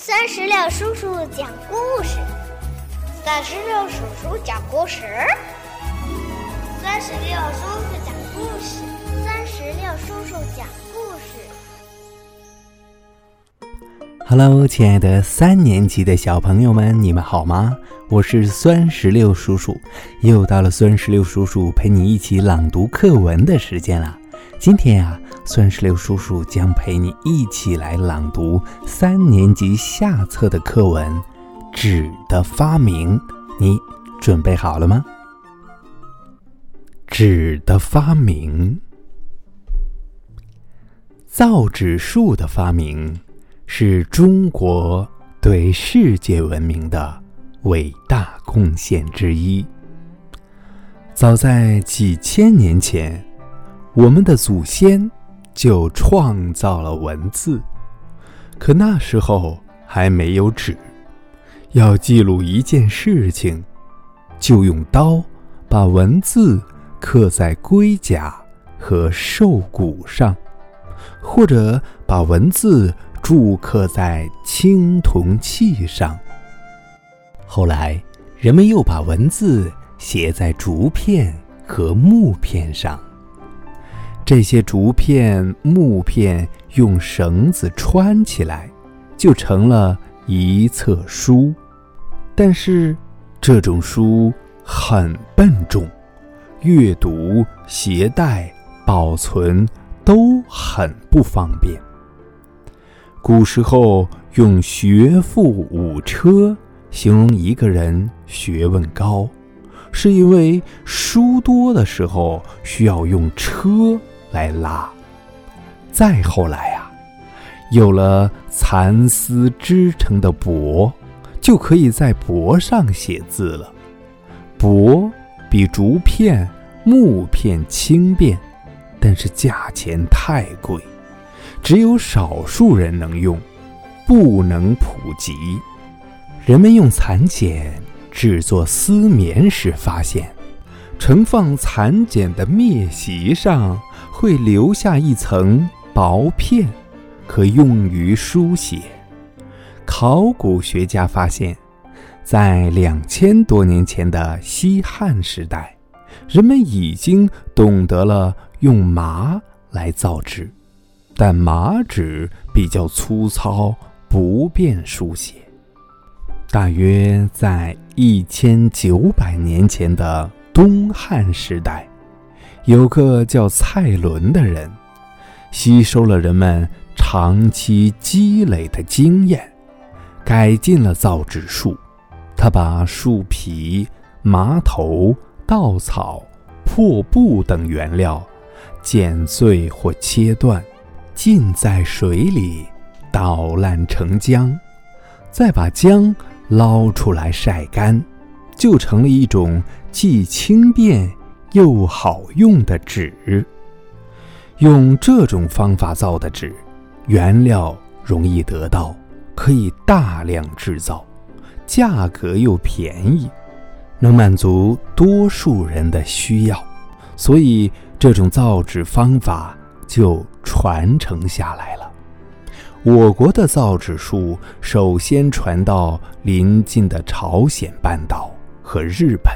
酸石榴叔叔讲故事，三十六叔叔讲故事，酸石榴叔叔讲故事，三十六叔叔讲故事。Hello，亲爱的三年级的小朋友们，你们好吗？我是酸石榴叔叔，又到了酸石榴叔叔陪你一起朗读课文的时间了。今天呀，孙石榴叔叔将陪你一起来朗读三年级下册的课文《纸的发明》。你准备好了吗？纸的发明，造纸术的发明是中国对世界文明的伟大贡献之一。早在几千年前。我们的祖先就创造了文字，可那时候还没有纸。要记录一件事情，就用刀把文字刻在龟甲和兽骨上，或者把文字铸刻在青铜器上。后来，人们又把文字写在竹片和木片上。这些竹片、木片用绳子穿起来，就成了一册书。但是，这种书很笨重，阅读、携带、保存都很不方便。古时候用“学富五车”形容一个人学问高，是因为书多的时候需要用车。来拉。再后来啊，有了蚕丝织成的帛，就可以在帛上写字了。帛比竹片、木片轻便，但是价钱太贵，只有少数人能用，不能普及。人们用蚕茧制作丝棉时，发现盛放蚕茧的篾席上。会留下一层薄片，可用于书写。考古学家发现，在两千多年前的西汉时代，人们已经懂得了用麻来造纸，但麻纸比较粗糙，不便书写。大约在一千九百年前的东汉时代。有个叫蔡伦的人，吸收了人们长期积累的经验，改进了造纸术。他把树皮、麻头、稻草、破布等原料剪碎或切断，浸在水里捣烂成浆，再把浆捞出来晒干，就成了一种既轻便。又好用的纸，用这种方法造的纸，原料容易得到，可以大量制造，价格又便宜，能满足多数人的需要，所以这种造纸方法就传承下来了。我国的造纸术首先传到邻近的朝鲜半岛和日本，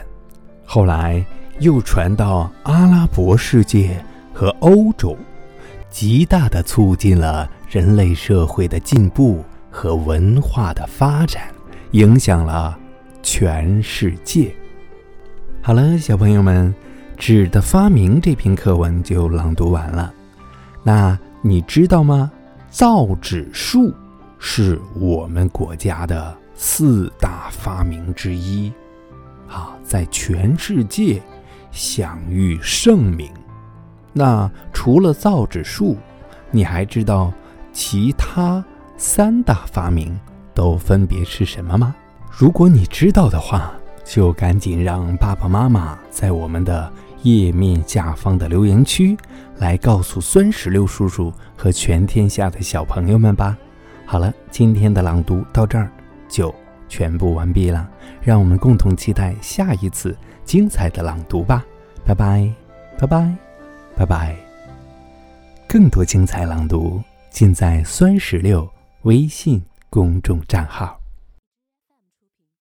后来。又传到阿拉伯世界和欧洲，极大的促进了人类社会的进步和文化的发展，影响了全世界。好了，小朋友们，《纸的发明》这篇课文就朗读完了。那你知道吗？造纸术是我们国家的四大发明之一，啊，在全世界。享誉盛名。那除了造纸术，你还知道其他三大发明都分别是什么吗？如果你知道的话，就赶紧让爸爸妈妈在我们的页面下方的留言区来告诉酸石榴叔叔和全天下的小朋友们吧。好了，今天的朗读到这儿就全部完毕了，让我们共同期待下一次。精彩的朗读吧，拜拜，拜拜，拜拜。更多精彩朗读尽在酸石榴微信公众账号。